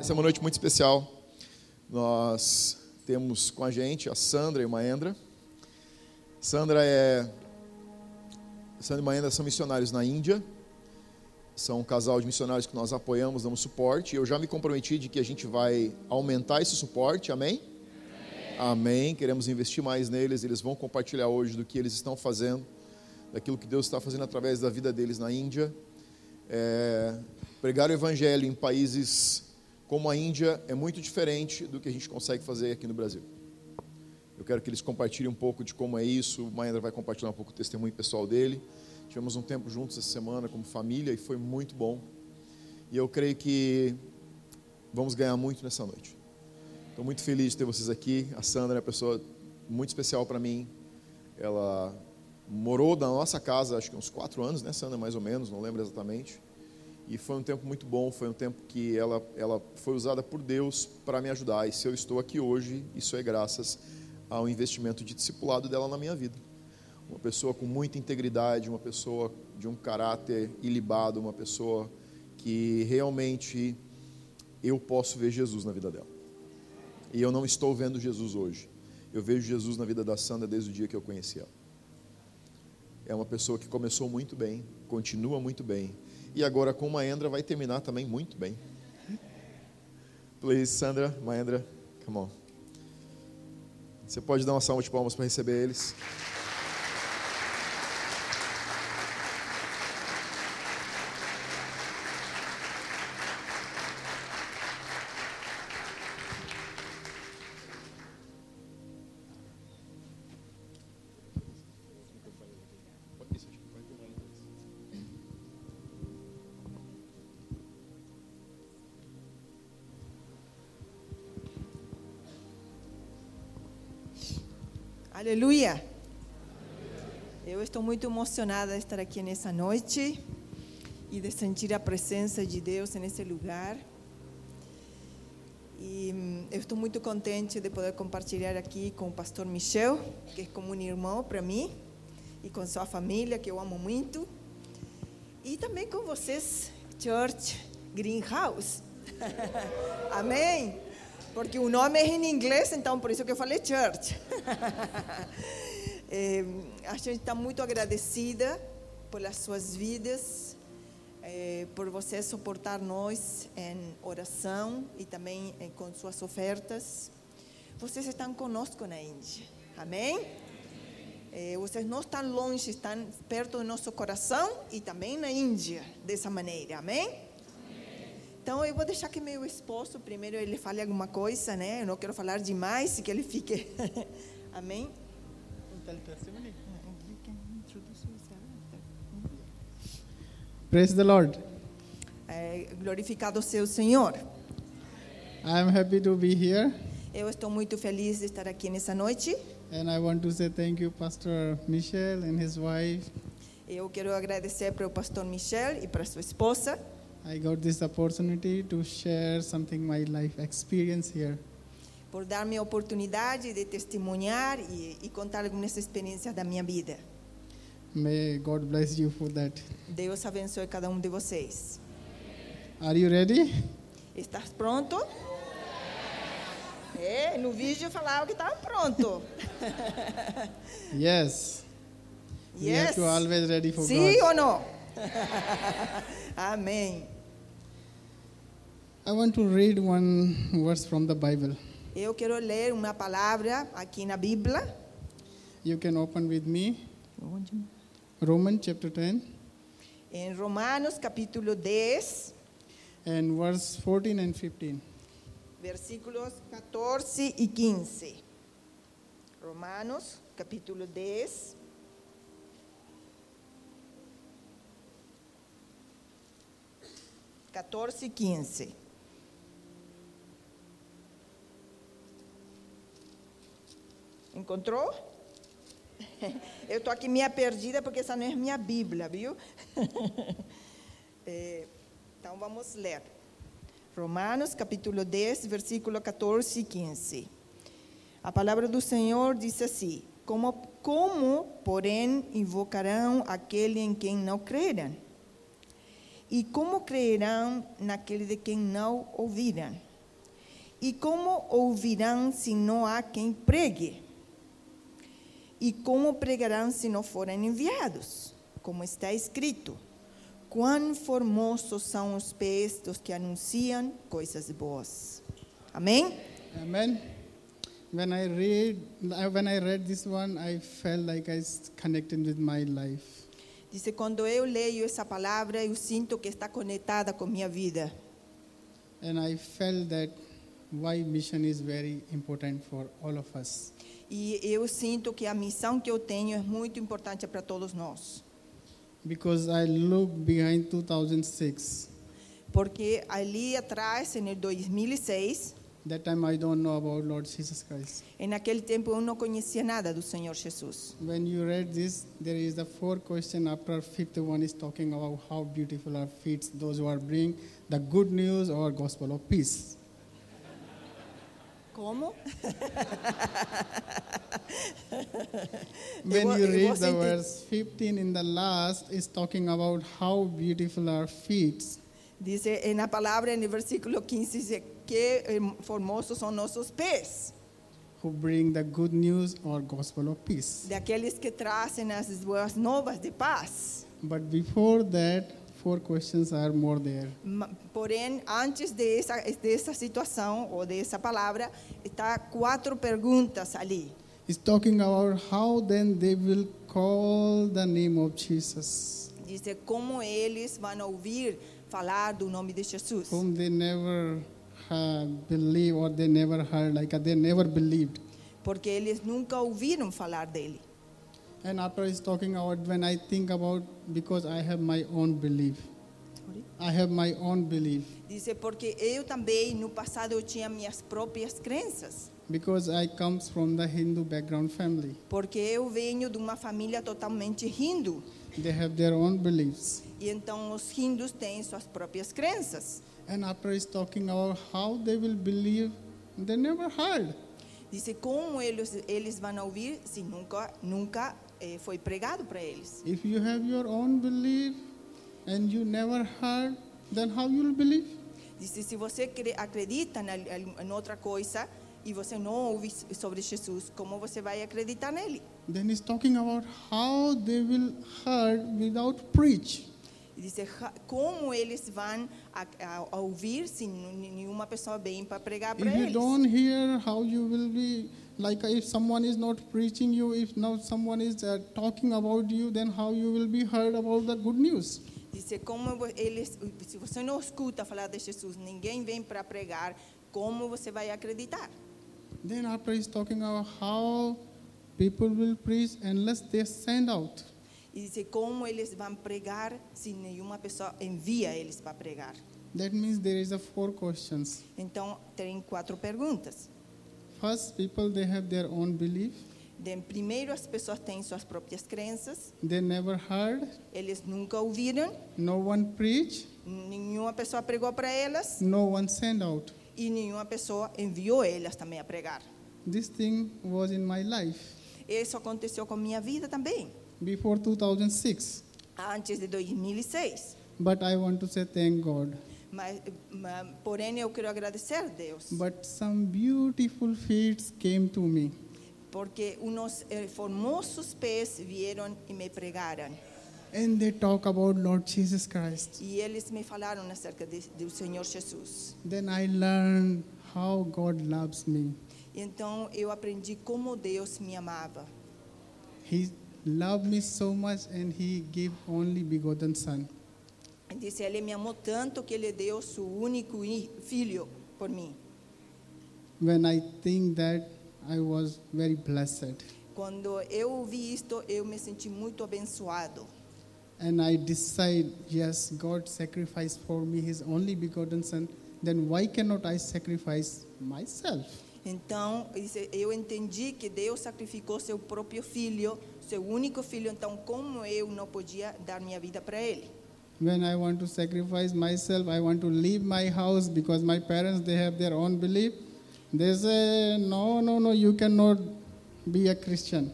Essa é uma noite muito especial. Nós temos com a gente a Sandra e o Maendra. Sandra é. Sandra e Maendra são missionários na Índia. São um casal de missionários que nós apoiamos, damos suporte. Eu já me comprometi de que a gente vai aumentar esse suporte, amém? Amém. amém. Queremos investir mais neles. Eles vão compartilhar hoje do que eles estão fazendo, daquilo que Deus está fazendo através da vida deles na Índia. É, pregar o evangelho em países como a Índia é muito diferente do que a gente consegue fazer aqui no Brasil. Eu quero que eles compartilhem um pouco de como é isso. O Maendra vai compartilhar um pouco o testemunho pessoal dele. Tivemos um tempo juntos essa semana como família e foi muito bom. E eu creio que vamos ganhar muito nessa noite. Estou muito feliz de ter vocês aqui. A Sandra é uma pessoa muito especial para mim. Ela morou na nossa casa, acho que uns quatro anos, né, Sandra? Mais ou menos, não lembro exatamente. E foi um tempo muito bom, foi um tempo que ela, ela foi usada por Deus para me ajudar. E se eu estou aqui hoje, isso é graças ao investimento de discipulado dela na minha vida. Uma pessoa com muita integridade, uma pessoa de um caráter ilibado, uma pessoa que realmente eu posso ver Jesus na vida dela. E eu não estou vendo Jesus hoje. Eu vejo Jesus na vida da Sandra desde o dia que eu conheci ela. É uma pessoa que começou muito bem, continua muito bem e agora com Maendra vai terminar também muito bem. Please, Sandra, Maendra, come on. Você pode dar uma salva de palmas para receber eles. Aleluia. Eu estou muito emocionada de estar aqui nessa noite e de sentir a presença de Deus nesse lugar. E hum, eu estou muito contente de poder compartilhar aqui com o pastor Michel, que é como um irmão para mim, e com sua família, que eu amo muito. E também com vocês, Church Greenhouse. Amém? porque o nome é em inglês, então por isso que eu falei church. é, a gente está muito agradecida pelas suas vidas, é, por você suportar nós em oração e também é, com suas ofertas. Vocês estão conosco na Índia, amém? Vocês não estão longe, estão perto do nosso coração e também na Índia, dessa maneira, amém? Então eu vou deixar que meu esposo primeiro ele fale alguma coisa, né? Eu não quero falar demais, que ele fique. Amém? Praise the Lord. É, glorificado seu Senhor. I am happy to be here. Eu estou muito feliz de estar aqui nessa noite. And I want to say thank you, Pastor Michel and his wife. Eu quero agradecer para o pastor Michel e para sua esposa. I got this opportunity to share something my life experience here. Por dar-me a oportunidade de testemunhar e, e contar algumas experiências da minha vida. May God bless you for that. Deus abençoe cada um de vocês. Are you ready? Estás pronto? É, no vídeo falava que estava pronto. yes. Yes. We have to always ready for Sim God. ou não? Amém. I want to read one verse from the Bible. Eu quero ler uma palavra aqui na Bíblia. You can open with me. Romans chapter 10 Em Romanos capítulo 10, and verse 14 and 15. versículos 14 e 15. Romanos capítulo 10. Quatorze e quinze. Encontrou? Eu estou aqui minha perdida porque essa não é minha Bíblia, viu? É, então vamos ler. Romanos capítulo 10, versículo 14 e 15. A palavra do Senhor diz assim: Como, como porém, invocarão aquele em quem não creram? E como crerão naquele de quem não ouviram? E como ouvirão se não há quem pregue? E como pregarão se não forem enviados? Como está escrito: Quão formosos são os pés dos que anunciam coisas boas. Amém? Amen. When I read, when I read this one, I felt like I connected with my life. Dice, quando eu leio essa palavra, eu sinto que está conectada com minha vida. And I felt that why mission is very important for all of us. E eu sinto que a missão que eu tenho é muito importante para todos nós. Because I look behind 2006. Porque ali atrás, em 2006, That time I don't know about Lord Jesus Christ. em naquele tempo eu não conhecia nada do Senhor Jesus. When you read this, there is the fourth question after fifth one is talking about how beautiful are feet those who are bring the good news or gospel of peace. Como? When you read the verse 15 in the last is talking about how beautiful are feet Dice na palavra, no versículo 15, dice que formosos são nossos pés, who bring the good news or gospel of peace. daqueles que trazem as boas novas de paz. But before that, four questions are more there. Porém, antes dessa, dessa situação ou dessa palavra, está quatro perguntas ali. It's talking about how then they will call the name of Jesus, Diz como eles vão ouvir falar do nome de Jesus, whom they never uh, believe or they never heard, like uh, they never believed. porque eles nunca ouviram falar dele. And after it's talking about when I think about because I have my own belief. I have my own belief Diz porque eu também no passado eu tinha minhas próprias crenças, because I comes from the Hindu background family. porque eu venho de uma família totalmente hindu. They have their own beliefs. E então os hindus têm suas próprias crenças. And after it's talking about how they will believe, they never heard. Como eles eles vão ouvir se nunca nunca eh, foi pregado para eles. If you have your own belief and you never heard, then how you will believe? Se você cre- acredita em outra coisa e você não ouve sobre Jesus, como você vai acreditar nele? Then it's talking about how they will heard without preach. Diz "Ja- como eles vão a, a- a ouvir se nenhuma pessoa vem para pregar para If you eles? don't hear, how you will be like if someone is not preaching you, if now someone is uh, talking about you, then how you will be heard about the good news? Diz como eles, se você não escuta falar de Jesus, ninguém vem para pregar, como você vai acreditar? Then after he's talking about how people will preach unless they send out. E diz como eles vão pregar se nenhuma pessoa envia eles para pregar. That means there is a four questions. Então, tem quatro perguntas. First, people they have their own belief. De, primeiro, as pessoas têm suas próprias crenças, They never heard. eles nunca ouviram, No one preach. nenhuma pessoa pregou para elas No one send out. e nenhuma pessoa enviou elas também a pregar. This thing was in my life Isso aconteceu com minha vida também, before 2006. antes de 2006. But I want to say thank God. Mas, ma- porém, eu quero agradecer a Deus, But some beautiful feats came to me. porque uns eh, formosos pés vieram e me pregaram. And they talk about Lord Jesus Christ. E eles me falaram acerca de, do Senhor Jesus. Then I learned how God loves me. Então, eu aprendi como Deus me amava. He loved me so much and he gave only begotten son. Ele disse, ele me amou tanto que ele deu seu único filho por mim. When I think that I was very blessed. Quando eu ouvi isto, eu me senti muito abençoado. And I decide, yes, God sacrificed for me his only begotten son. Then why cannot I sacrifice myself? Então, eu entendi que Deus sacrificou seu próprio filho, seu único filho. Então, como eu não podia dar minha vida para ele? When I want to sacrifice myself, I want to leave my house because my parents they have their own belief. They say, no, no, no, you cannot be a Christian.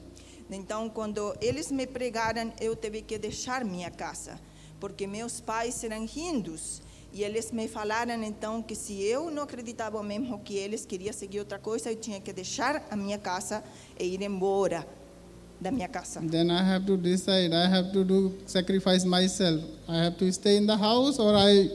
Então, quando eles me pregaram, eu tive que deixar minha casa, porque meus pais eram hindus. E eles me falaram então que se eu não acreditava mesmo que eles queriam seguir outra coisa, eu tinha que deixar a minha casa e ir embora da minha casa. Then I have to decide. I have to do sacrifice myself. I have to stay in the house or I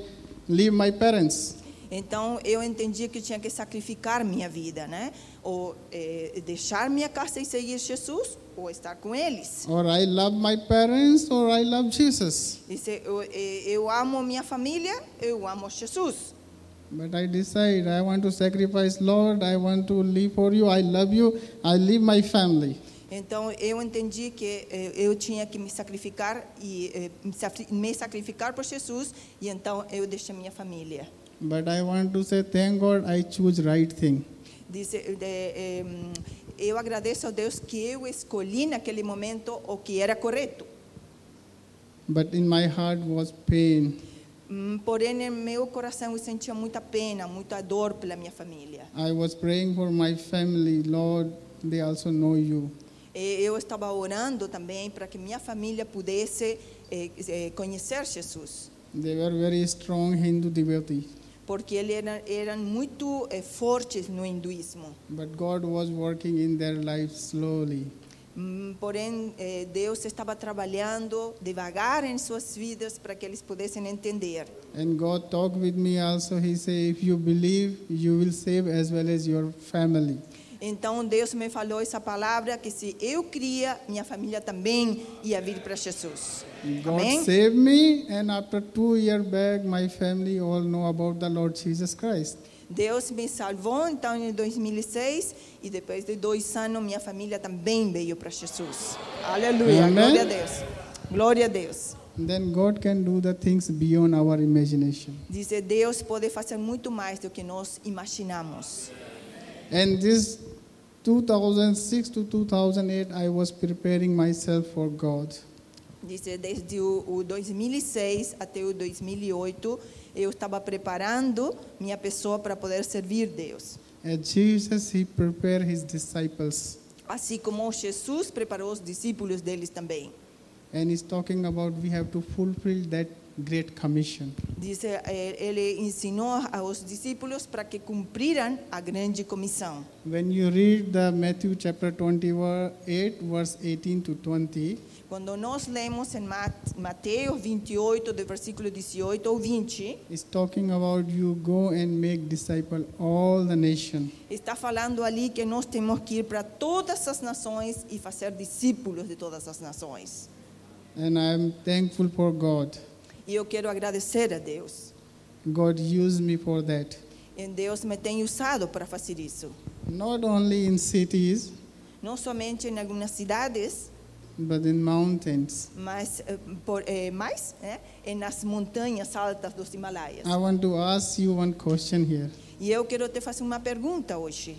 leave my parents. Então eu entendi que eu tinha que sacrificar minha vida, né? Ou eh, deixar minha casa e seguir Jesus, ou estar com eles. Or I love my parents or I love Jesus. Disse, eu, eh, eu amo minha família, eu amo Jesus. But I decide I want to sacrifice, Lord. I want to live for you. I love you. I leave my family. Então eu entendi que eh, eu tinha que me sacrificar e eh, me sacri- me sacrificar por Jesus e então eu deixei minha família. But I want to say, thank God I choose right thing. Disse, eh, eu agradeço a Deus que eu escolhi naquele momento o que era correto. But in my heart was pain. Hum, Porém, no meu coração eu sentia muita pena, muita dor pela minha família. I was praying for my family, Lord. They also know you. Eu estava orando também para que minha família pudesse eh, eh, conhecer Jesus, They were very strong Hindu devotee. porque eles eram, eram muito eh, fortes no hinduísmo. But God was working in their lives slowly. Hum, Porém, Deus estava trabalhando devagar em suas vidas para que eles pudessem entender. And God talked with me also. He said, if you believe, you will save as well as your family. Então Deus me falou essa palavra que se eu cria, minha família também ia vir para Jesus. God Amém? saved me, and after two years back, my family all know about the Lord Jesus Christ. Deus me salvou então em 2006 e depois de dois anos minha família também veio para Jesus. Aleluia, Amém. glória a Deus. Glória a Deus. Then God can do the things beyond our imagination. Dizer Deus pode fazer muito mais do que nós imaginamos. And this 2006 to 2008, I was preparing myself for God. Desde o, o 2006 até o 2008 eu estava preparando minha pessoa para poder servir Deus. As Jesus, He prepared His disciples. Assim como Jesus preparou os discípulos deles também. And He's talking about we have to fulfill that great commission. Diz, eh, ele ensinou aos discípulos para que cumpriram a grande comissão. When you read the Matthew chapter 28, verse 18 to 20, Quando nós lemos em Mat- Mateus 28, do versículo 18 ou 20, it's talking about you go and make disciple all the nation. está falando ali que nós temos que ir para todas as nações e fazer discípulos de todas as nações. And I'm thankful for God. E eu quero agradecer a Deus. God used me for that. E Deus me tem usado para fazer isso. Not only in cities, Não somente em algumas cidades, but in mountains. mas eh, por, eh, mais né, e nas montanhas altas dos Himalaias. I want to ask you one question here. E eu quero te fazer uma pergunta hoje.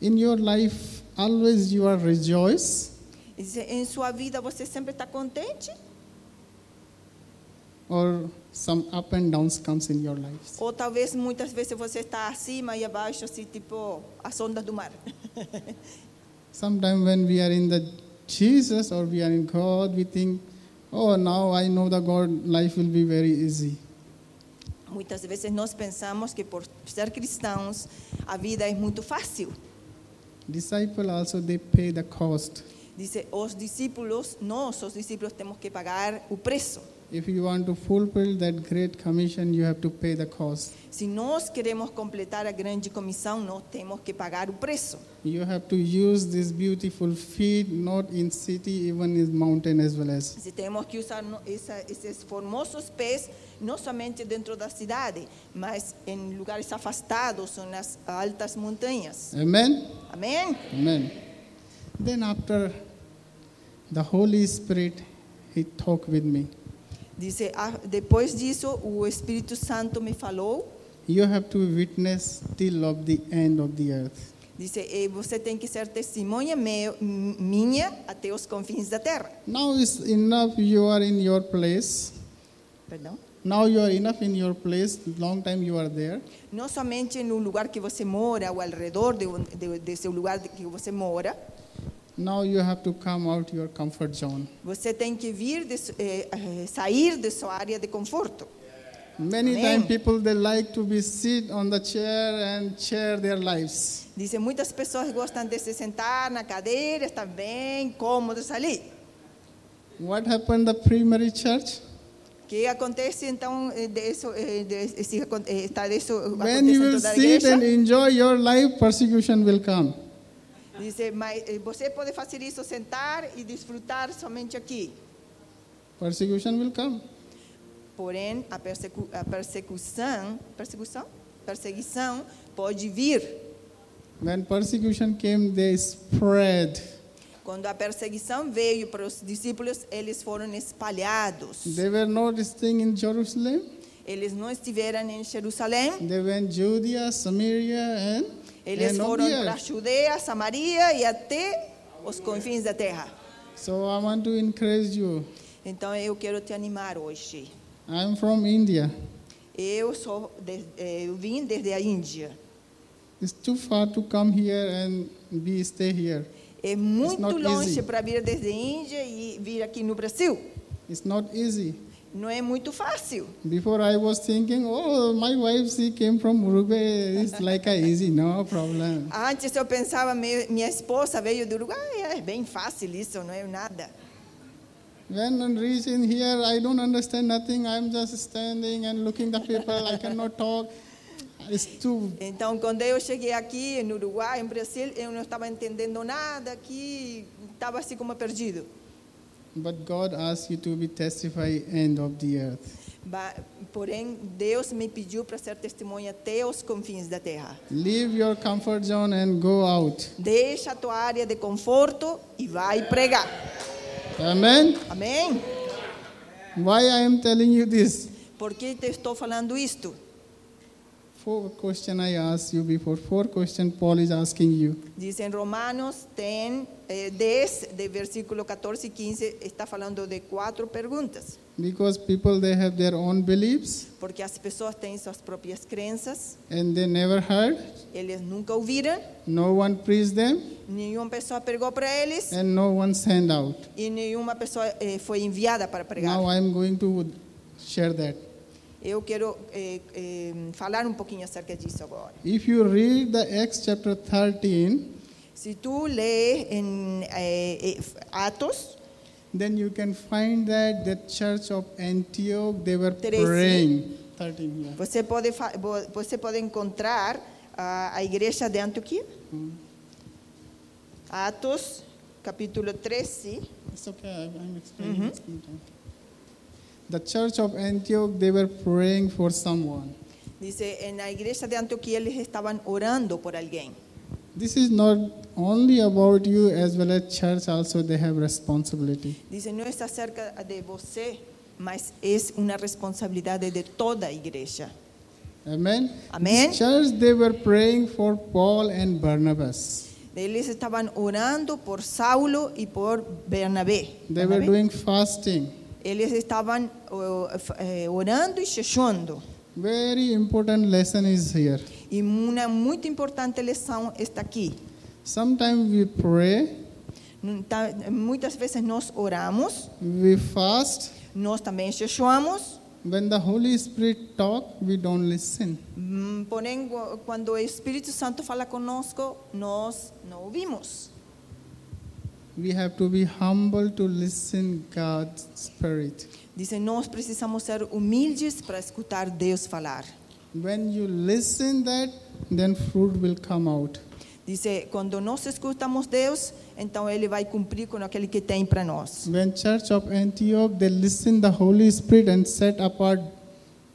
In your life, always you are rejoice Em sua vida você sempre está contente? Or some up and downs comes in your life? Ou talvez muitas vezes você está acima e abaixo, assim, tipo as ondas do mar. Sometimes when we are in the Jesus or we are in God, we think, oh, now I know the God life will be very easy. Muitas vezes nós pensamos que por ser cristãos a vida é muito fácil. Disciple also they pay the cost. Diz, os discípulos, nós, os discípulos, temos que pagar o preço. If you want to fulfill that great commission, you have to pay the cost. Se nós queremos completar a grande comissão, nós temos que pagar o preço. You have to use this beautiful feet not in city, even in mountain as well as. Se temos que usar essa, esses formosos pés, não somente dentro da cidade, mas em lugares afastados nas altas montanhas. Amen. Amém? Amen. Then after the Holy Spirit, He talked with me. Diz, ah, depois disso, o Espírito Santo me falou. You have to witness till of the end of the earth. "E você tem que ser testemunha meu, minha até os confins da terra. Now is enough. You are in your place. Perdão? Now you are enough in your place. Long time you are there. Não somente no lugar que você mora ou ao redor de, onde- de, desse lugar que você mora. Now you have to come out your comfort zone. Você tem que vir de, eh, eh, sair de sua área de conforto. Many times people they like to be sit on the chair and share their lives. Dice, muitas pessoas gostam de se sentar na cadeira, estão bem cômodos ali. What happened the primary church? O que acontece então, eh, de isso, eh, de, está isso When you will sit and enjoy your life, persecution will come. Dice, mas eh, você pode fazer isso, sentar e desfrutar somente aqui. Persecution will come. Porém, a, persecu a persecução, persecução, perseguição pode vir. When persecution came, they spread. Quando a perseguição veio para os discípulos, eles foram espalhados. They were not staying in Jerusalem. Eles não estiveram em Jerusalém. They went Judea, Samaria, and Eles and foram para a. Judeia, Samaria e até os confins da terra. So I want to encourage you. Então eu quero te animar hoje. I'm from India. Eu sou de, eh, eu vim desde a Índia. It's too far to come here and be stay here. É muito longe para vir desde a Índia e vir aqui no Brasil. It's not easy. Não é muito fácil. Before I was thinking, oh, my wife she came from Uruguay. It's like a easy, no problem. Antes eu pensava, minha esposa veio do Uruguai, é bem fácil isso, não é nada. When I reach in here, I don't understand nothing. I'm just standing and looking the people. I cannot talk. It's too. Então, quando eu cheguei aqui no Uruguai, em Brasil, eu não estava entendendo nada aqui, estava assim como perdido. But God asked you to be testify end of the earth. Ba- Porém, Deus me pediu para ser testemunha até os confins da terra. Leave your comfort zone and go out. Deixa a tua área de conforto e vai pregar. Amen. Amém? Why I am telling you this? Por que te estou falando isto? Four question I asked you before. Four question Paul is asking you. Diz em Romanos, tem eh, 10, de versículo 14 e 15, está falando de quatro perguntas. Because people they have their own beliefs Porque as pessoas têm suas próprias crenças, and they never heard. eles nunca ouviram, No one preached them nenhuma pessoa pregou para eles and no one sent out. e nenhuma pessoa eh, foi enviada para pregar. Now I am going to share that. Eu quero eh, eh, falar um pouquinho acerca disso agora. If you read the Acts chapter 13, Se tu lê em eh, eh, Atos, then you can find that the church of Antioch they were Trece. praying. 13, yeah. você pode, você pode encontrar ah, a igreja de Antioquia. Atos, capítulo 13. It's okay, I'm explaining. it's good time. The church of Antioch they were praying for someone. Dice, en la iglesia de Antioquía eles estaban orando por alguien. This is not only about you as well as church also they have responsibility. Dice, no es acerca de você, mas es una responsabilidad de toda a. Amen. Amen. This church they were praying for Paul and Barnabas. Eles estaban orando por Saulo y por Bernabé. They were doing fasting. Eles f- eh, orando y jejuando. Very important lesson is here. E uma muito importante lição está aqui. Sometimes we pray, Muitas vezes nós oramos, we fast. nós também jejuamos, When the Holy Spirit talk, we don't listen. hum, porém, quando o Espírito Santo fala conosco, nós não ouvimos. We have to be humble to listen God's Spirit. Dizem, nós precisamos ser humildes para escutar Deus falar. When you listen that, then fruit will come out. Dice, quando nós escutamos Deus, então Ele vai cumprir com aquele que tem para nós. When Church of Antioch they listened the Holy Spirit and set apart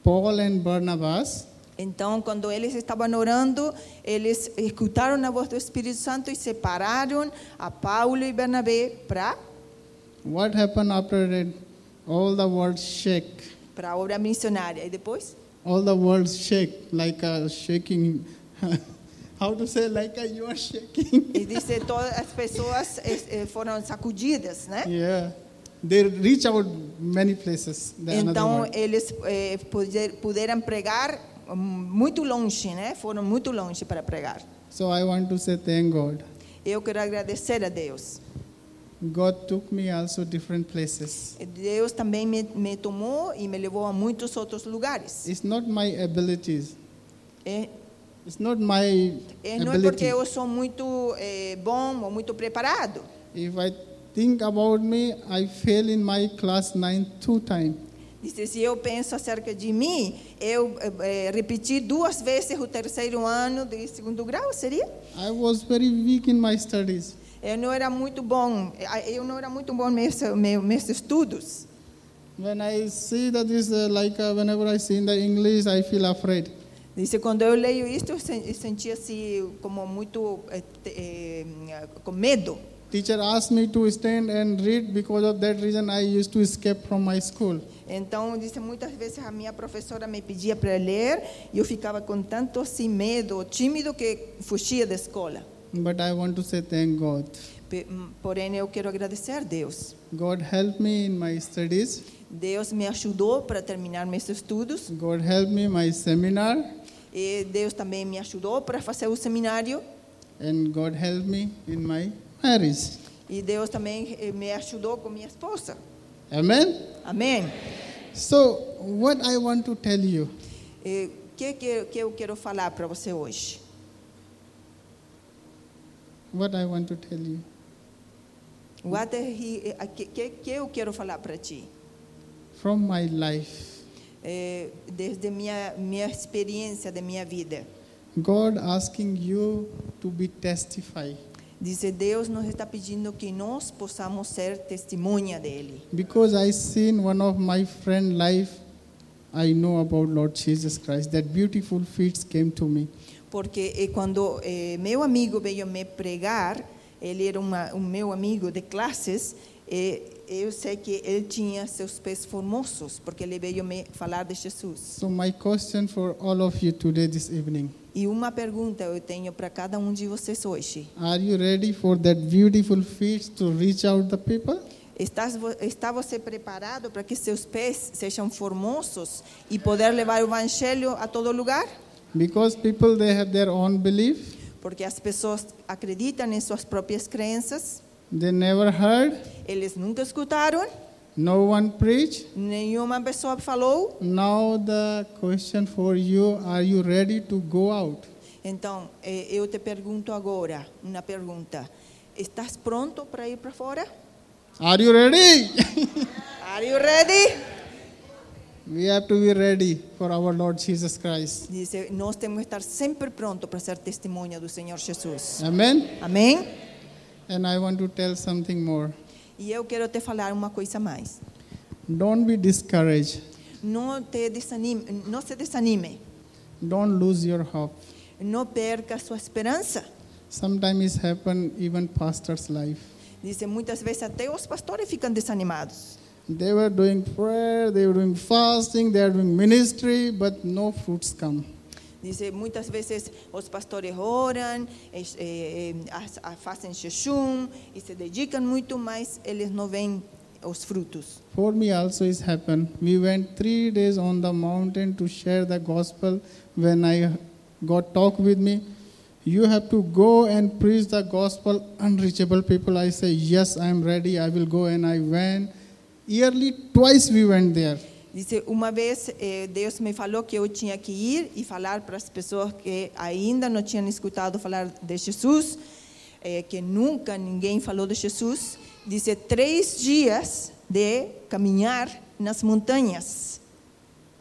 Paul and Barnabas, Então, quando eles estavam orando, eles escutaram a voz do Espírito Santo e separaram a Paulo e Bernabé para what happened after that? All the world shake. para a obra missionária. E depois? All the world shake like a shaking. How to say like a you are shaking? E disse todas as pessoas eh, eh, foram sacudidas, né? yeah, they reach out many places. Então eles eh, puder- puderam pregar muito longe, né? Foram muito longe para pregar. So I want to say thank God. Eu quero agradecer a Deus. God took me also different places. Deus também me, me tomou e me levou a muitos outros lugares. It's not my abilities. É, It's not my é, não é porque eu sou muito é, bom ou muito preparado. If I think about me, I fail in my class nine two times. Disse, se eu penso acerca de mim, eu eh, eh, repeti duas vezes o terceiro ano de segundo grau, seria? I was very weak in my studies. Eu não era muito bom, eh, eu não era muito bom meus meus, meus estudos. When I see that this, uh, like uh, whenever I see in the English, I feel afraid. Disse, quando eu leio isso, eu sen- eu sentia assim como muito eh, eh, com medo. Teacher asked me to stand and read. Because of that reason, I used to escape from my school. Então, disse, muitas vezes a minha professora me pedia para ler e eu ficava com tanto assim medo, tímido que fugia da escola. But I want to say thank God. Hum, Porém, eu quero agradecer a Deus. God helped me in my studies. Deus me ajudou para terminar meus estudos God helped me my seminar, e Deus também me ajudou para fazer o seminário and God helped me in my marriage. e Deus também eh, me ajudou com minha esposa. Amen. Amém. So, what I want to tell you, O que, que que eu quero falar para você hoje? what I want to tell you. What he- eh, que, que, que eu quero falar para ti? From my life, Eh, desde minha minha experiência da minha vida. God asking you to be testify. Diz Deus nos está pedindo que nós possamos ser testemunha dele. Because I seen one of my friend life, I know about Lord Jesus Christ. That beautiful feet came to me. Porque eh, quando eh, meu amigo veio me pregar, ele era uma, um meu amigo de classes, e eu sei que ele tinha seus pés formosos, porque ele veio me falar de Jesus. So my question for all of you today, this evening, E uma pergunta eu tenho para cada um de vocês hoje. are you ready for that beautiful feet to reach out the people? Estás, vo- está você preparado para que seus pés sejam formosos e poder levar o evangelho a todo lugar? Because people they have their own belief. Porque as pessoas acreditam em suas próprias crenças, They never heard, eles nunca escutaram, no one preached. nenhuma pessoa falou. Now the question for you, are you ready to go out? Então, eh, eu te pergunto agora, uma pergunta. Estás pronto para ir para fora? Are you ready? Are you ready? we have to be ready for our Lord Jesus Christ. Dice, nós temos que estar sempre pronto para ser testemunha do Senhor Jesus. Amen. Amém? And I want to tell something more. E eu quero te falar uma coisa mais. Don't be discouraged. Não te desanime, não se desanime. Don't lose your hope. Não perca sua esperança. Sometimes it happen even pastor's life. Dice, muitas vezes até os pastores ficam desanimados. They were doing prayer, they were doing fasting, they are doing ministry, but no fruits come. Dice, muitas vezes os pastores oram, fazem jejum e se dedicam muito, mas eles não veem os frutos. For me also it's happened. We went three days on the mountain to share the gospel. When I God talk with me, you have to go and preach the gospel unreachable people. I say yes, I am ready. I will go, and I went. Yearly twice we went there. Dice, uma vez eh, Deus me falou que eu tinha que ir e falar para as pessoas que ainda não tinham escutado falar de Jesus, eh, que nunca ninguém falou de Jesus. Dice, três dias de caminhar nas montanhas.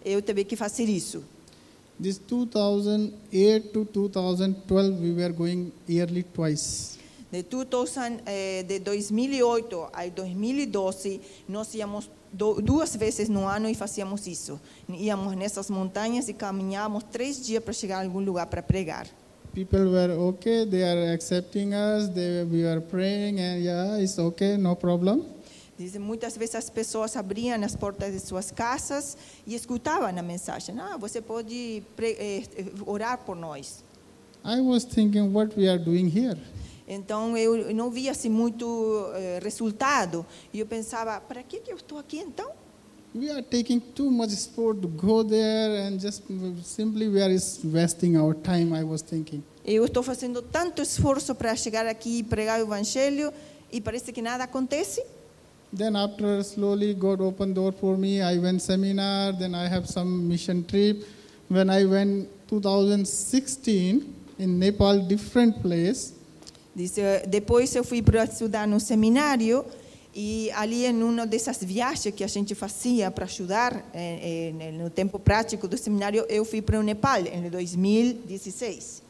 Eu tive que fazer isso. This 2008 to 2012 we were going yearly twice. De, 2000, eh, de 2008 a 2012, nós íamos duas vezes no ano e fazíamos isso. Íamos nessas montanhas e caminhávamos três dias para chegar a algum lugar para pregar. People were okay. They are accepting us. They, we were praying, and yeah, it's okay, no problem. Dizem, muitas vezes as pessoas abriam as portas de suas casas e escutavam a mensagem. Ah, você pode eh, eh, orar por nós. I was thinking what we are doing here. Então eu não via assim muito eh, resultado e eu pensava, para que que eu estou aqui então? We are taking too much sport to go there and just simply we are wasting our time. I was thinking. Eu estou fazendo tanto esforço para chegar aqui e pregar o evangelho e parece que nada acontece. Then after slowly God opened door for me. I went seminar. Then I have some mission trip. When I went 2016 in Nepal, different place. Dice, depois eu fui para estudar no seminário e ali em uma dessas viagens que a gente fazia para ajudar eh, eh, no tempo prático do seminário, eu fui para o Nepal em 2016.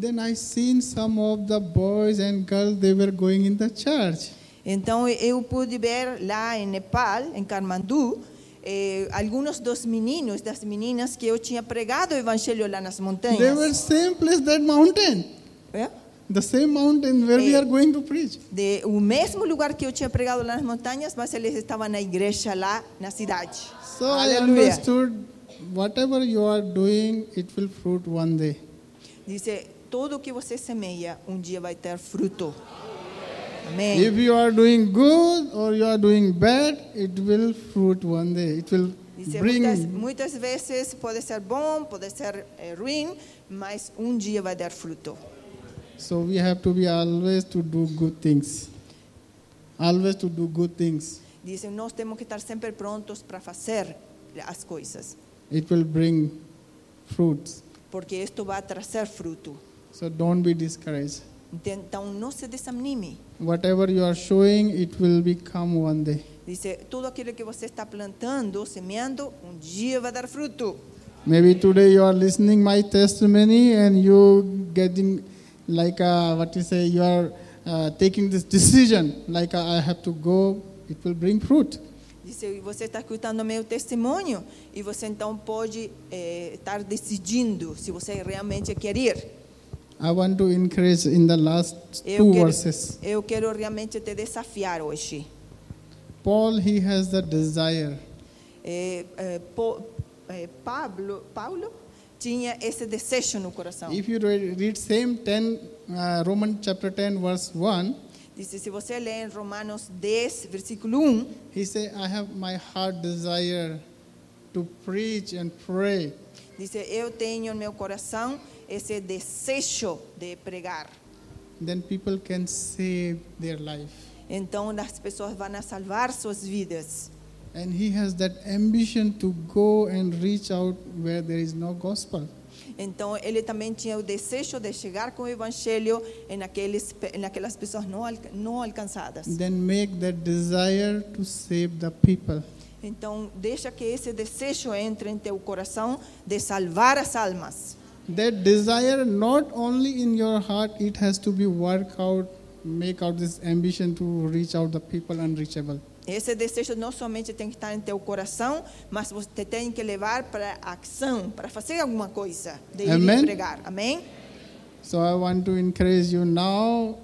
Then I seen some of the boys and girls they were going in the church. Então eu pude ver lá em Nepal, em Kathmandu, eh, alguns dos meninos, das meninas que eu tinha pregado o evangelho lá nas They were montanhas. same place that mountain, É? The same mountain where we Eh. are going to preach. De, o mesmo lugar que eu tinha pregado lá nas montanhas, mas eles estavam na igreja lá na cidade. So I Aleluia. understood whatever you are doing, it will fruit one day. Dice, tudo que você semeia, um dia vai ter fruto. Amém. If you are doing good or you are doing bad, it will fruit one day. It will Dice, bring. muitas, muitas vezes pode ser bom, pode ser eh, ruim, mas um dia vai dar fruto. So we have to be always to do good things. Always to do good things. Dice, nós temos que estar sempre prontos para fazer as coisas, It will bring fruits. porque isto vai trazer fruto. So don't be discouraged. Então, não se desanime. Whatever you are showing, it will become one day. Dice, tudo aquilo que você está plantando, semeando, um dia vai dar fruto. Maybe today you are listening my testimony and you getting like uh, what you say you are uh, taking this decision like uh, I have to go. It will bring fruit. Dice, você está escutando meu testemunho e você então pode eh, estar decidindo se você realmente quer ir. I want to encourage in the last Eu two quero, verses. eu quero realmente te desafiar hoje. Paul he has the desire. Eh, eh, Po- eh, Pablo, Paulo tinha esse desejo no coração. If you read, read same 10 uh, Roman chapter 10 verse 1, Dice, se você lê em Romanos 10, versículo 1, he say I have my heart desire to preach and pray. eu tenho no meu coração esse desejo de pregar. Then people can save their life. Então as pessoas vão salvar suas vidas. And he has that ambition to go and reach out where there is no gospel. Então ele também tinha o desejo de chegar com o evangelho em aqueles em aquelas pessoas não não alcançadas. Then make that desire to save the people. Então deixa que esse desejo entre em teu coração de salvar as almas. That desire not only in your heart, it has to be work out, make out this ambition to reach out the people unreachable. Esse desejo não somente tem que estar em teu coração, mas você tem que levar para a ação, para fazer alguma coisa, de e pregar. Amém? So I want to encourage you now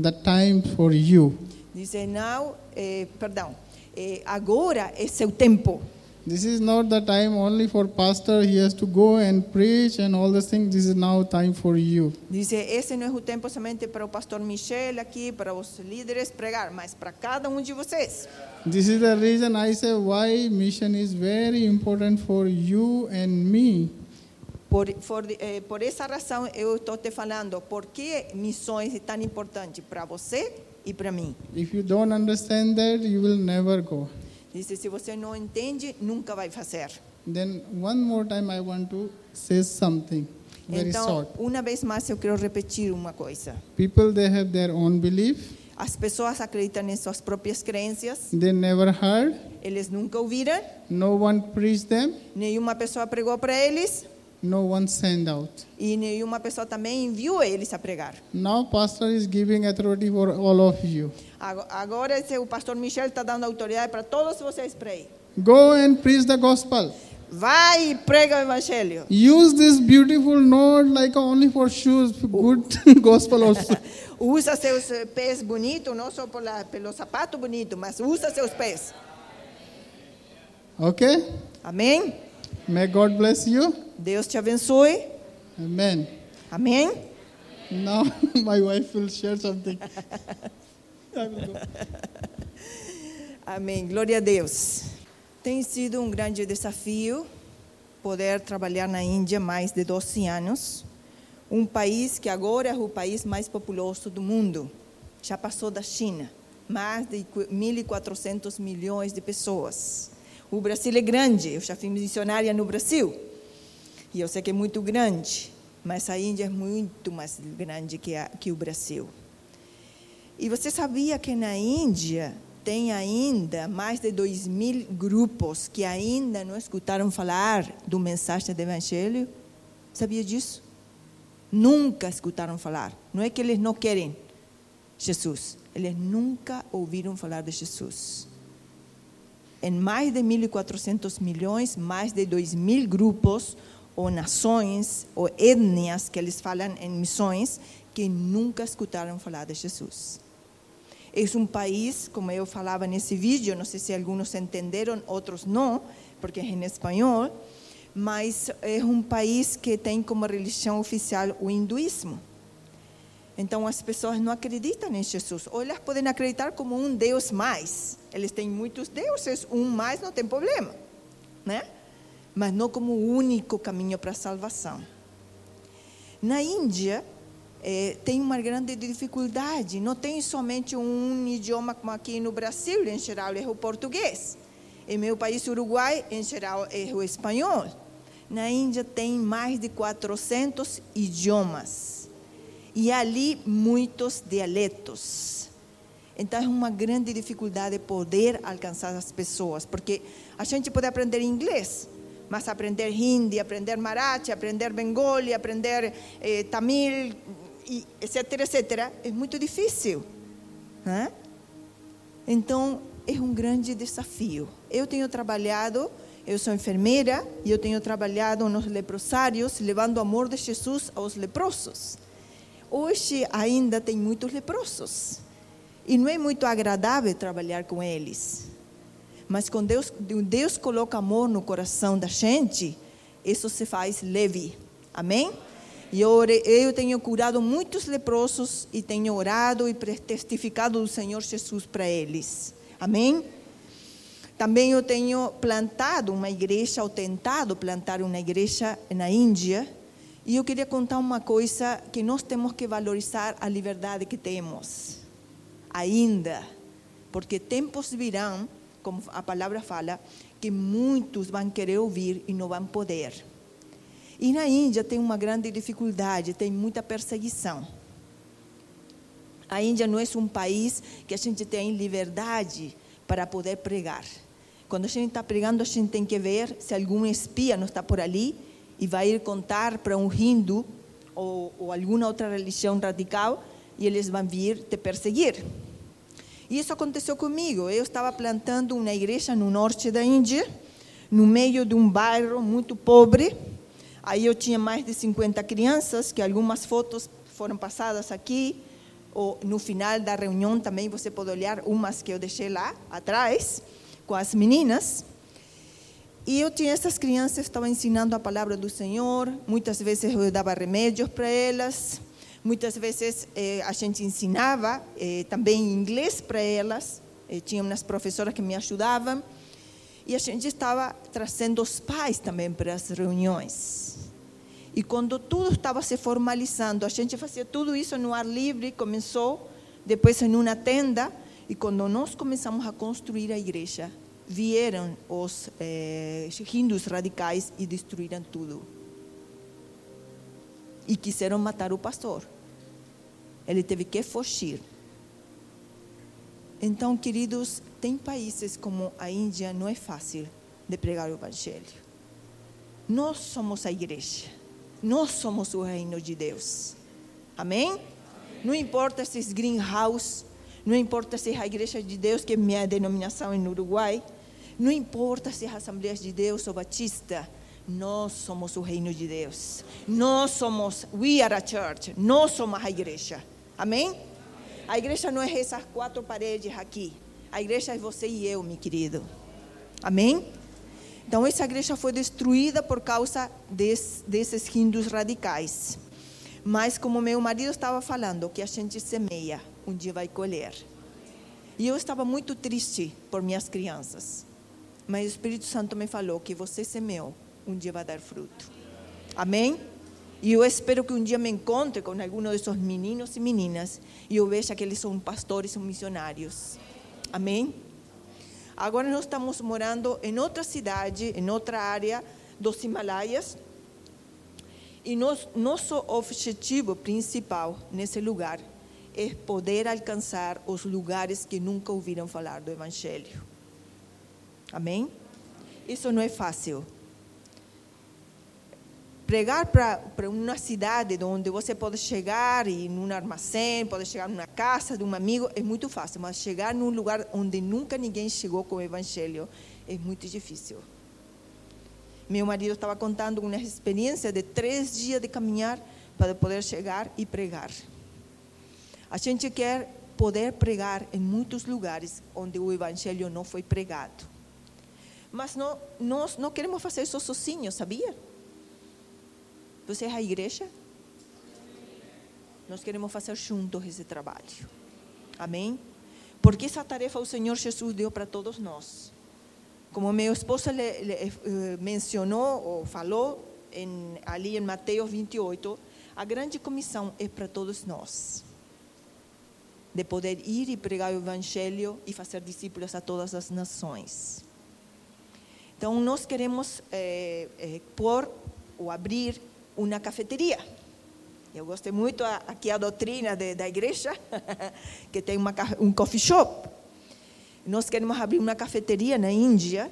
the time for you. Dice, não, eh, perdão, eh, agora é seu tempo. This is not the time only for pastor, he has to go and preach and all these things. This is now time for you. Dice, esse não é o tempo somente para o pastor Michel aqui, para os líderes pregar, mas para cada um de vocês. This is the reason I say why mission is very important for you and me. Por, por, eh, por essa razão eu estou te falando, por que missões é tão importante para você e para mim. If you don't understand that, you will never go. Dice, se você não entende, nunca vai fazer. Then one more time I want to say something very Então, short. uma vez mais eu quero repetir uma coisa. People they have their own belief. As pessoas acreditam em suas próprias crenças, They never heard. eles nunca ouviram, No one preached them. nenhuma pessoa pregou para eles No one sent out. e nenhuma pessoa também enviou eles a pregar. Now pastor is giving authority for all of you. Ago- Agora o pastor Michel está dando autoridade para todos vocês ir. Go and preach the gospel. Vai e prega o evangelho. Use this beautiful note like only for shoes. Good gospel also. Usa seus pés bonitos, não só pela, pelo sapato bonito, mas usa seus pés. Okay? Amém? May God bless you. Deus te abençoe. Amen. Amém? Now my wife will share something. I will go. Amém. Glória a Deus. Tem sido um grande desafio poder trabalhar na Índia mais de 12 anos, um país que agora é o país mais populoso do mundo. já passou da China. Mais de 1.400 milhões de pessoas. O Brasil é grande, eu já fui missionária no Brasil. E eu sei que é muito grande, mas a Índia é muito mais grande que, a, que o Brasil. E você sabia que na Índia tem ainda mais de 2 mil grupos que ainda não escutaram falar do mensagem do Evangelho? Sabia disso? Nunca escutaram falar. Não é que eles não querem Jesus, eles nunca ouviram falar de Jesus. Em mais de 1.400 milhões, mais de 2 mil grupos, ou nações, ou etnias que eles falam em missões, que nunca escutaram falar de Jesus. É um país, como eu falava nesse vídeo, não sei se alguns entenderam, outros não, porque é em espanhol, mas é um país que tem como religião oficial o hinduísmo. Então as pessoas não acreditam em Jesus. Ou elas podem acreditar como um Deus mais. Eles têm muitos deuses, um mais não tem problema, né? Mas não como o único caminho para a salvação. Na Índia, é, tem uma grande dificuldade. Não tem somente um idioma como aqui no Brasil, em geral é o português. Em meu país, Uruguai, em geral é o espanhol. Na Índia tem mais de 400 idiomas. E ali muitos dialetos. Então é uma grande dificuldade poder alcançar as pessoas, porque a gente pode aprender inglês, mas aprender hindi, aprender marathi, aprender bengali, aprender eh, tamil, e etc, etc, é muito difícil. Né? Então, é um grande desafio. Eu tenho trabalhado, eu sou enfermeira, e eu tenho trabalhado nos leprosários, levando o amor de Jesus aos leprosos. Hoje ainda tem muitos leprosos. E não é muito agradável trabalhar com eles. Mas quando Deus, Deus coloca amor no coração da gente, isso se faz leve. Amém? E eu, eu tenho curado muitos leprosos e tenho orado e testificado do Senhor Jesus para eles. Amém? Também eu tenho plantado uma igreja, ou tentado plantar uma igreja na Índia. E eu queria contar uma coisa que nós temos que valorizar a liberdade que temos. Ainda. Porque tempos virão, como a palavra fala, que muitos vão querer ouvir e não vão poder. E na Índia tem uma grande dificuldade, tem muita perseguição. A Índia não é um país que a gente tem liberdade para poder pregar. Quando a gente está pregando, a gente tem que ver se algum espia não está por ali e vai ir contar para um hindu ou, ou alguma outra religião radical e eles vão vir te perseguir. E isso aconteceu comigo. Eu estava plantando uma igreja no norte da Índia, no meio de um bairro muito pobre Aí eu tinha mais de 50 crianças, que algumas fotos foram passadas aqui. Ou no final da reunião também você pode olhar umas que eu deixei lá atrás, com as meninas. E eu tinha essas crianças, estava ensinando a palavra do Senhor. Muitas vezes eu dava remédios para elas. Muitas vezes eh, a gente ensinava eh, também inglês para elas. Eh, tinha umas professoras que me ajudavam. E a gente estava trazendo os pais também para as reuniões. E quando tudo estava se formalizando, a gente fazia tudo isso no ar livre, começou depois em uma tenda, e quando nós começamos a construir a igreja, vieram os eh, hindus radicais e destruíram tudo. E quiseram matar o pastor. Ele teve que fugir. Então, queridos, tem países como a Índia, não é fácil de pregar o Evangelho. Nós somos a igreja, nós somos o reino de Deus. Amém? Não importa se é greenhouse, não importa se é a igreja de Deus, que é minha denominação em Uruguai, não importa se é a Assembleia de Deus ou Batista, nós somos o reino de Deus. Nós somos, we are a church, nós somos a igreja. Amém? A igreja não é essas quatro paredes aqui. A igreja é você e eu, meu querido. Amém? Então, essa igreja foi destruída por causa des, desses hindus radicais. Mas, como meu marido estava falando, que a gente semeia, um dia vai colher. E eu estava muito triste por minhas crianças. Mas o Espírito Santo me falou que você semeou, um dia vai dar fruto. Amém? E eu espero que um dia me encontre com algum desses meninos e meninas e eu veja que eles são pastores e missionários. Amém? Agora nós estamos morando em outra cidade, em outra área dos Himalaias. E nos, nosso objetivo principal nesse lugar é poder alcançar os lugares que nunca ouviram falar do Evangelho. Amém? Isso não é fácil. Pregar para uma cidade onde você pode chegar e num armazém, pode chegar numa casa de um amigo, é muito fácil, mas chegar num lugar onde nunca ninguém chegou com o Evangelho é muito difícil. Meu marido estava contando uma experiência de três dias de caminhar para poder chegar e pregar. A gente quer poder pregar em muitos lugares onde o Evangelho não foi pregado. Mas não, nós não queremos fazer isso sozinhos, sabia? Você é a igreja? Nós queremos fazer juntos esse trabalho. Amém? Porque essa tarefa o Senhor Jesus deu para todos nós. Como meu esposo le, le, eh, mencionou ou falou em, ali em Mateus 28, a grande comissão é para todos nós. De poder ir e pregar o Evangelho e fazer discípulos a todas as nações. Então, nós queremos eh, eh, pôr ou abrir uma cafeteria. Eu gostei muito aqui a doutrina de, da igreja, que tem uma, um coffee shop. Nós queremos abrir uma cafeteria na Índia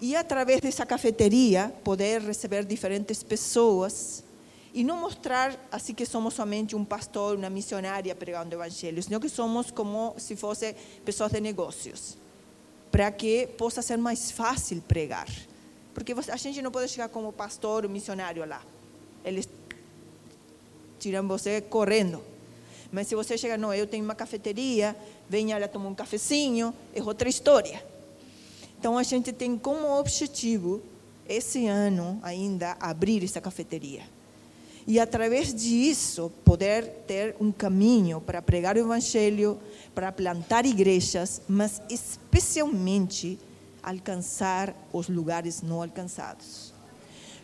e, através dessa cafeteria, poder receber diferentes pessoas e não mostrar assim que somos somente um pastor, uma missionária pregando o evangelho, senão que somos como se fossem pessoas de negócios, para que possa ser mais fácil pregar. Porque a gente não pode chegar como pastor ou missionário lá eles tiram você correndo. Mas se você chega, não, eu tenho uma cafeteria, venha lá tomar um cafezinho, é outra história. Então a gente tem como objetivo, esse ano ainda, abrir essa cafeteria. E através disso, poder ter um caminho para pregar o Evangelho, para plantar igrejas, mas especialmente alcançar os lugares não alcançados.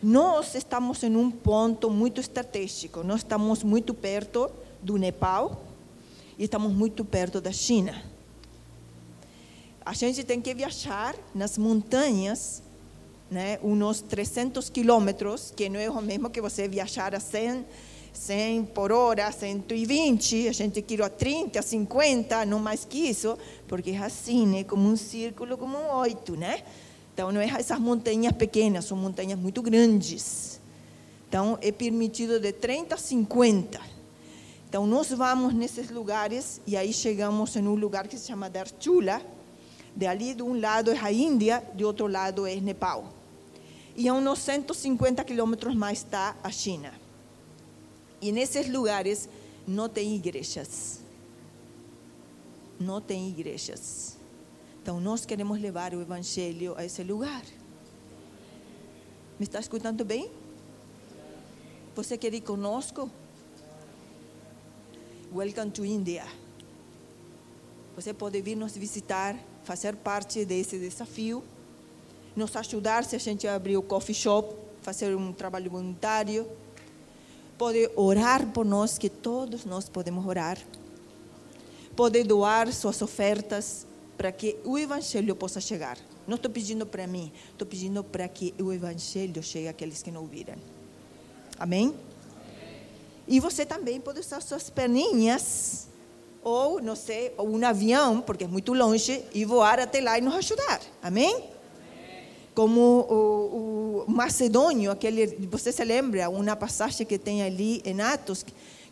Nós estamos em um ponto muito estratégico. Nós estamos muito perto do Nepal e estamos muito perto da China. A gente tem que viajar nas montanhas, né, uns 300 quilômetros, que não é o mesmo que você viajar a 100, 100 por hora, 120, a gente quer a 30, 50, não mais que isso, porque é assim, né, como um círculo, como um oito, né? Então, não é essas montanhas pequenas, são montanhas muito grandes. Então, é permitido de 30 a 50. Então, nós vamos nesses lugares e aí chegamos em um lugar que se chama Darchula. De ali, de um lado é a Índia, de outro lado é Nepal. E a uns 150 quilômetros mais está a China. E nesses lugares não tem igrejas. Não tem igrejas. Então, nós queremos levar o Evangelho a esse lugar. Me está escutando bem? Você quer ir conosco? Welcome to India. Você pode vir nos visitar, fazer parte desse desafio, nos ajudar se a gente abrir o coffee shop, fazer um trabalho voluntário. Pode orar por nós, que todos nós podemos orar. Pode doar suas ofertas para que o Evangelho possa chegar. Não estou pedindo para mim, estou pedindo para que o Evangelho chegue àqueles que não ouviram. Amém? E você também pode usar suas perninhas, ou, não sei, ou um avião, porque é muito longe, e voar até lá e nos ajudar. Amém? Como o, o macedônio, aquele, você se lembra, uma passagem que tem ali em Atos,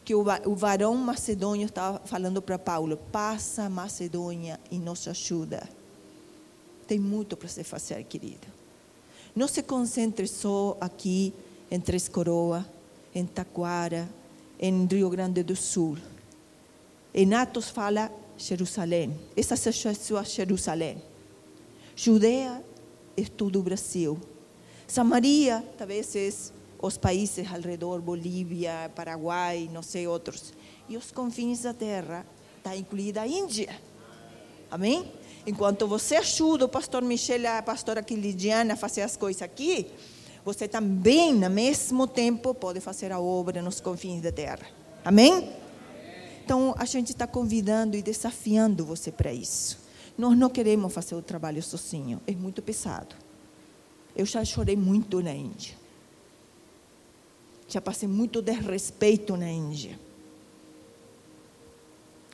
que o, o varão macedônio estava falando para Paulo: passa Macedônia e nos ajuda. Tem muito para se fazer, querido. Não se concentre só aqui em Três Coroas, em Taquara, em Rio Grande do Sul. Em Atos fala Jerusalém. Essa é a sua Jerusalém. Judeia é tudo o Brasil. Samaria, talvez os países ao redor, Bolívia, Paraguai, não sei outros. E os confins da terra está incluída a Índia. Amém? Enquanto você ajuda o pastor Michel a pastora Kilidiana a fazer as coisas aqui, você também, ao mesmo tempo, pode fazer a obra nos confins da terra. Amém? Então, a gente está convidando e desafiando você para isso. Nós não queremos fazer o trabalho sozinho, é muito pesado. Eu já chorei muito na Índia. Já passei muito desrespeito na Índia.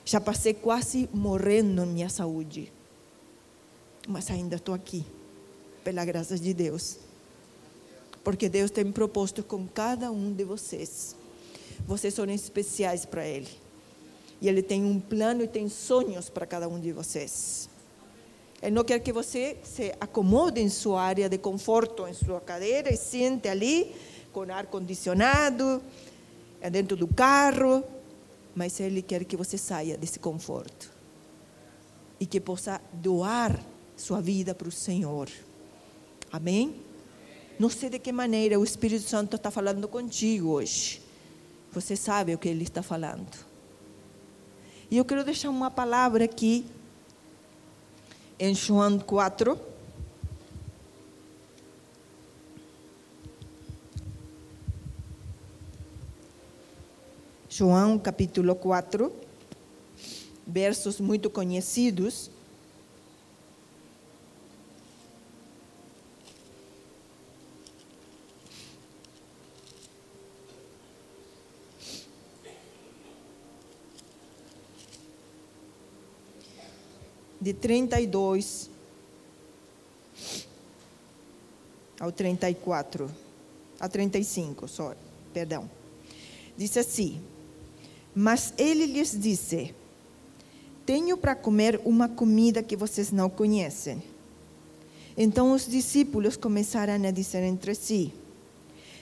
Já passei quase morrendo em minha saúde. Mas ainda estou aqui, pela graça de Deus. Porque Deus tem propósito com cada um de vocês. Vocês são especiais para Ele. E Ele tem um plano e tem sonhos para cada um de vocês. Ele não quer que você se acomode em sua área de conforto, em sua cadeira e sente ali com ar condicionado, dentro do carro, mas Ele quer que você saia desse conforto e que possa doar sua vida para o Senhor. Amém? Não sei de que maneira o Espírito Santo está falando contigo hoje. Você sabe o que Ele está falando. E eu quero deixar uma palavra aqui em João 4. João capítulo 4, versos muito conhecidos. De 32 ao 34, a 35, só, perdão. Disse assim: mas ele lhes disse: Tenho para comer uma comida que vocês não conhecem. Então os discípulos começaram a dizer entre si: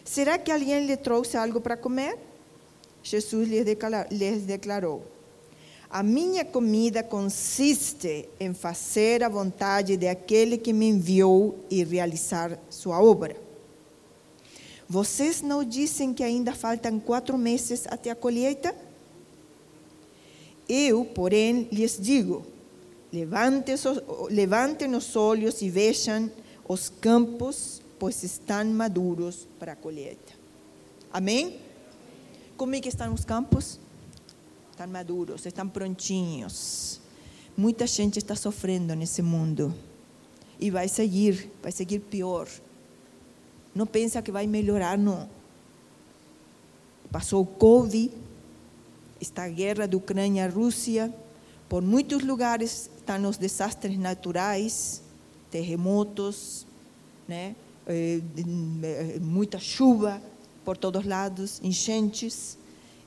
Será que alguém lhe trouxe algo para comer? Jesus lhes declarou: A minha comida consiste em fazer a vontade daquele que me enviou e realizar sua obra. Vocês não dizem que ainda faltam quatro meses até a colheita? Eu, porém, lhes digo: levantem, levantem os olhos e vejam os campos, pois estão maduros para a colheita. Amém? Como é que estão os campos? Estão maduros, estão prontinhos. Muita gente está sofrendo nesse mundo. E vai seguir, vai seguir pior. Não pensa que vai melhorar, não. Passou o Covid, esta guerra de Ucrânia-Rússia, por muitos lugares estão os desastres naturais, terremotos, né? Eh, muita chuva por todos lados, enchentes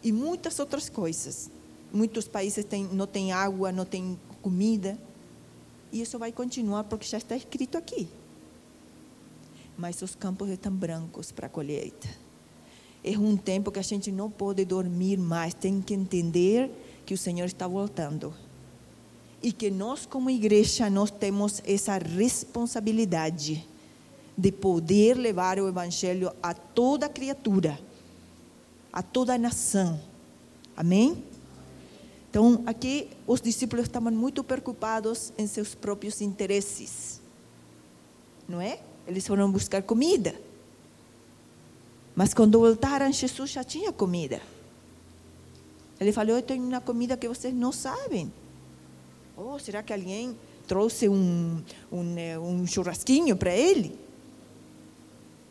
e muitas outras coisas. Muitos países não têm água, não têm comida. E isso vai continuar porque já está escrito aqui. Mas os campos estão brancos para a colheita é um tempo que a gente não pode dormir mais, tem que entender que o Senhor está voltando. E que nós, como igreja, nós temos essa responsabilidade de poder levar o Evangelho a toda criatura, a toda nação. Amém? Então, aqui os discípulos estavam muito preocupados em seus próprios interesses. Não é? Eles foram buscar comida. Mas quando voltaram, Jesus já tinha comida. Ele falou: Eu tenho uma comida que vocês não sabem. Oh, será que alguém trouxe um, um, eh, um churrasquinho para ele?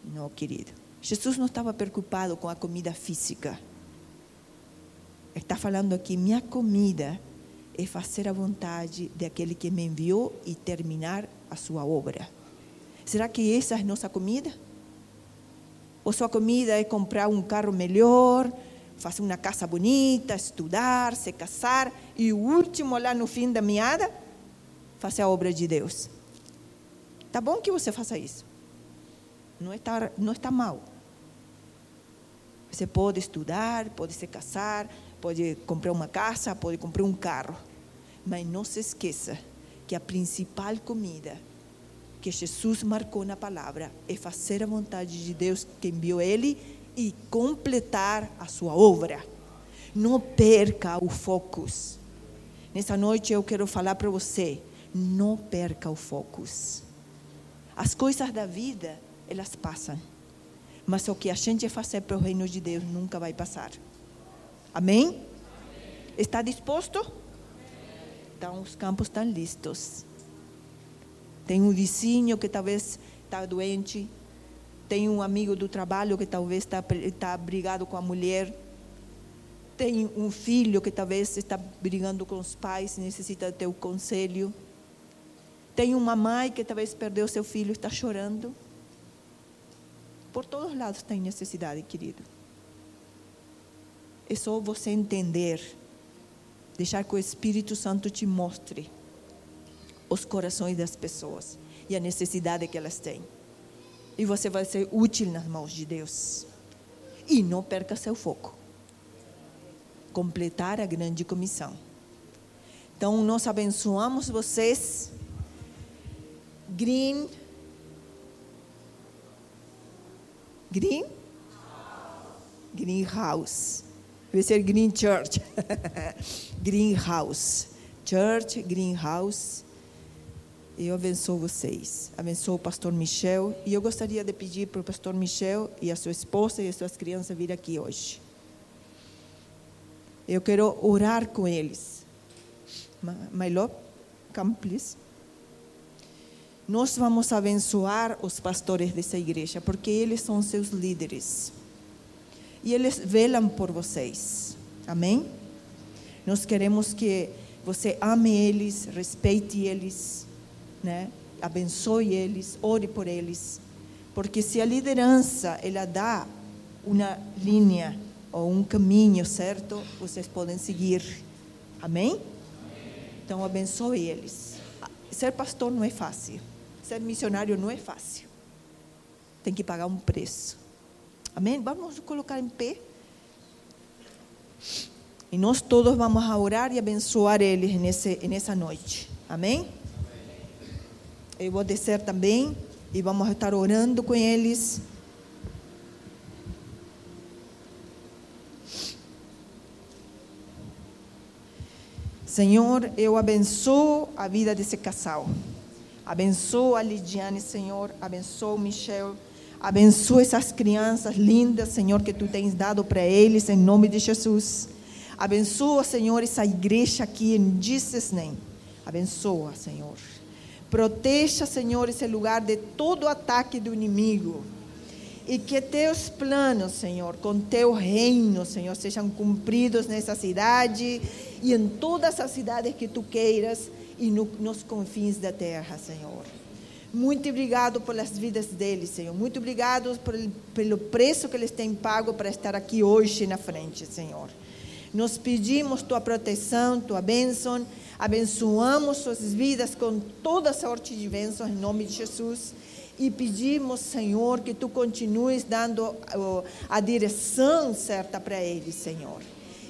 Não, querido. Jesus não estava preocupado com a comida física. Está falando aqui: minha comida é fazer a vontade daquele que me enviou e terminar a sua obra. Será que essa é nossa comida? ou sua comida é comprar um carro melhor, fazer uma casa bonita, estudar, se casar e o último lá no fim da meada, fazer a obra de Deus. Tá bom que você faça isso. Não está, não está mal. Você pode estudar, pode se casar, pode comprar uma casa, pode comprar um carro. Mas não se esqueça que a principal comida que Jesus marcou na palavra é fazer a vontade de Deus que enviou ele e completar a sua obra. Não perca o foco. Nessa noite eu quero falar para você, não perca o foco. As coisas da vida, elas passam. Mas o que a gente fazer para o reino de Deus nunca vai passar. Amém? Está disposto? Então os campos estão listos. Tem um vizinho que talvez está doente. Tem um amigo do trabalho que talvez está tá brigado com a mulher. Tem um filho que talvez está brigando com os pais, necessita do teu conselho. Tem uma mãe que talvez perdeu seu filho e está chorando. Por todos os lados tem necessidade, querido. É só você entender, deixar que o Espírito Santo te mostre os corações das pessoas e a necessidade que elas têm. E você vai ser útil nas mãos de Deus. E não perca seu foco. Completar a grande comissão. Então, nós abençoamos vocês. Green. Green? Greenhouse. Vai ser Green Church. Greenhouse. Church, Greenhouse. Eu abençoo vocês. Abençoo o pastor Michel. E eu gostaria de pedir para o pastor Michel e a sua esposa e as suas crianças vir aqui hoje. Eu quero orar com eles. My love, come please. Nós vamos abençoar os pastores dessa igreja, porque eles são seus líderes. E eles velam por vocês. Amém? Nós queremos que você ame eles, respeite eles, né? abençoe eles, ore por eles. Porque se a liderança ela dá uma linha ou um caminho certo, vocês podem seguir. Amém? Então abençoe eles. Ser pastor não é fácil. Ser missionário não é fácil. Tem que pagar um preço. Amém? Vamos colocar em pé. E nós todos vamos a orar e abençoar eles nesse, nessa noite. Amém? Eu vou descer também e vamos estar orando com eles. Senhor, eu abençoo a vida desse casal. Abençoo a Lidiane, Senhor. Abençoo o Michel. Abençoa essas crianças lindas, Senhor, que tu tens dado para eles, em nome de Jesus. Abençoa, Senhor, essa igreja aqui, em Jesus' name. Abençoa, Senhor. Proteja, Senhor, esse lugar de todo ataque do inimigo. E que teus planos, Senhor, com teu reino, Senhor, sejam cumpridos nessa cidade e em todas as cidades que tu queiras e no, nos confins da terra, Senhor. Muito obrigado pelas vidas deles, Senhor. Muito obrigado pelo preço que eles têm pago para estar aqui hoje na frente, Senhor. Nós pedimos tua proteção, tua bênção. Abençoamos suas vidas com toda sorte de bênçãos em nome de Jesus. E pedimos, Senhor, que tu continues dando a direção certa para eles, Senhor.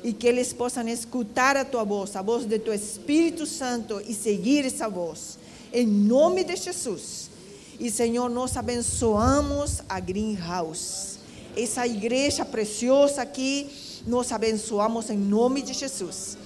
E que eles possam escutar a tua voz, a voz de teu Espírito Santo e seguir essa voz em nome de Jesus. E, Senhor, nós abençoamos a Greenhouse. Essa igreja preciosa aqui, nós abençoamos em nome de Jesus.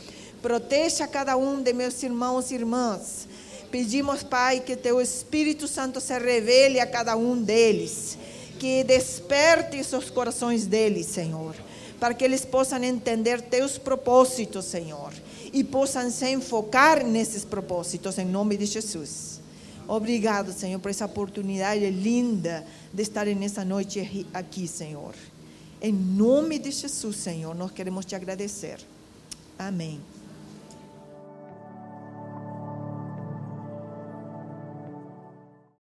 Proteja cada um de meus irmãos e irmãs. Pedimos, Pai, que teu Espírito Santo se revele a cada um deles. Que desperte os corações deles, Senhor. Para que eles possam entender teus propósitos, Senhor e possam se enfocar nesses propósitos, em nome de Jesus. Obrigado, Senhor, por essa oportunidade linda de estar nessa noite aqui, Senhor. Em nome de Jesus, Senhor, nós queremos te agradecer. Amém.